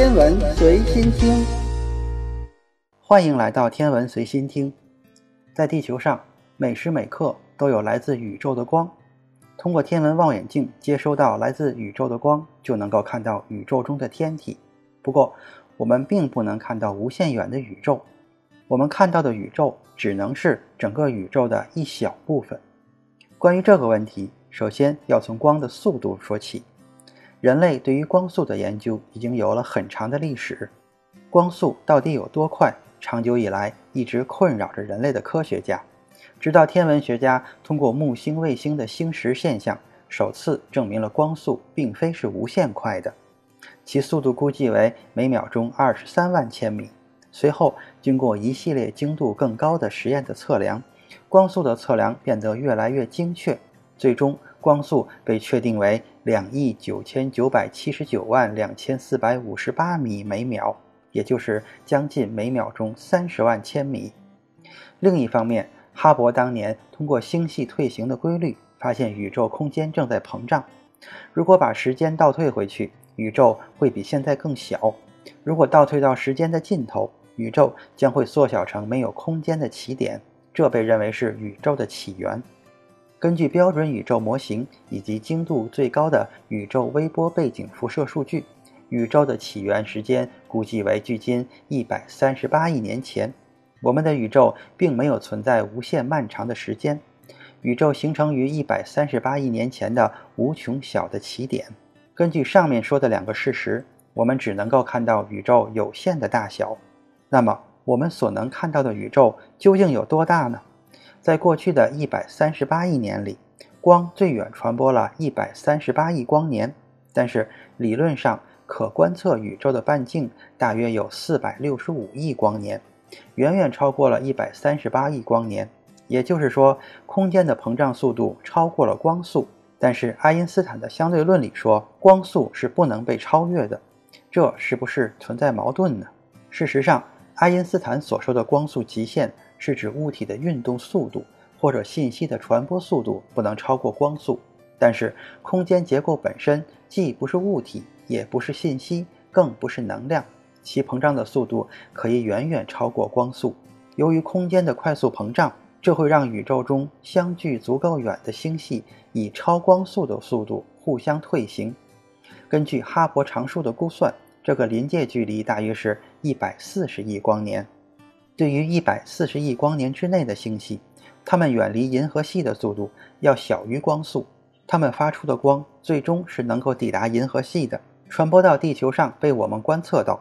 天文随心听，欢迎来到天文随心听。在地球上，每时每刻都有来自宇宙的光。通过天文望远镜接收到来自宇宙的光，就能够看到宇宙中的天体。不过，我们并不能看到无限远的宇宙。我们看到的宇宙只能是整个宇宙的一小部分。关于这个问题，首先要从光的速度说起。人类对于光速的研究已经有了很长的历史。光速到底有多快？长久以来一直困扰着人类的科学家。直到天文学家通过木星卫星的星食现象，首次证明了光速并非是无限快的。其速度估计为每秒钟二十三万千米。随后，经过一系列精度更高的实验的测量，光速的测量变得越来越精确，最终。光速被确定为两亿九千九百七十九万两千四百五十八米每秒，也就是将近每秒钟三十万千米。另一方面，哈勃当年通过星系退行的规律，发现宇宙空间正在膨胀。如果把时间倒退回去，宇宙会比现在更小；如果倒退到时间的尽头，宇宙将会缩小成没有空间的起点。这被认为是宇宙的起源。根据标准宇宙模型以及精度最高的宇宙微波背景辐射数据，宇宙的起源时间估计为距今一百三十八亿年前。我们的宇宙并没有存在无限漫长的时间，宇宙形成于一百三十八亿年前的无穷小的起点。根据上面说的两个事实，我们只能够看到宇宙有限的大小。那么，我们所能看到的宇宙究竟有多大呢？在过去的一百三十八亿年里，光最远传播了一百三十八亿光年。但是理论上，可观测宇宙的半径大约有四百六十五亿光年，远远超过了一百三十八亿光年。也就是说，空间的膨胀速度超过了光速。但是爱因斯坦的相对论里说，光速是不能被超越的。这是不是存在矛盾呢？事实上，爱因斯坦所说的光速极限。是指物体的运动速度或者信息的传播速度不能超过光速，但是空间结构本身既不是物体，也不是信息，更不是能量，其膨胀的速度可以远远超过光速。由于空间的快速膨胀，这会让宇宙中相距足够远的星系以超光速的速度互相退行。根据哈勃常数的估算，这个临界距离大约是一百四十亿光年。对于一百四十亿光年之内的星系，它们远离银河系的速度要小于光速，它们发出的光最终是能够抵达银河系的，传播到地球上被我们观测到。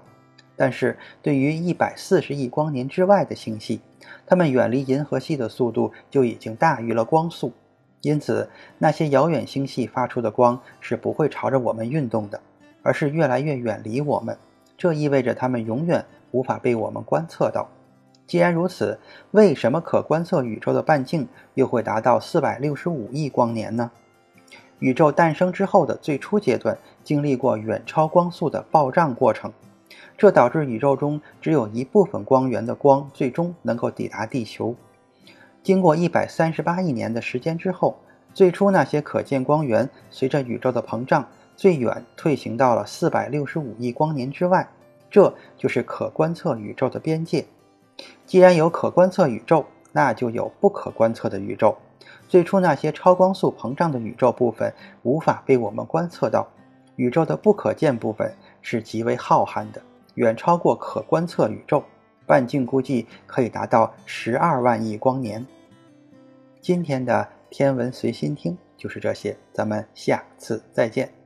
但是对于一百四十亿光年之外的星系，它们远离银河系的速度就已经大于了光速，因此那些遥远星系发出的光是不会朝着我们运动的，而是越来越远离我们。这意味着它们永远无法被我们观测到。既然如此，为什么可观测宇宙的半径又会达到四百六十五亿光年呢？宇宙诞生之后的最初阶段经历过远超光速的暴胀过程，这导致宇宙中只有一部分光源的光最终能够抵达地球。经过一百三十八亿年的时间之后，最初那些可见光源随着宇宙的膨胀最远退行到了四百六十五亿光年之外，这就是可观测宇宙的边界。既然有可观测宇宙，那就有不可观测的宇宙。最初那些超光速膨胀的宇宙部分无法被我们观测到，宇宙的不可见部分是极为浩瀚的，远超过可观测宇宙，半径估计可以达到十二万亿光年。今天的天文随心听就是这些，咱们下次再见。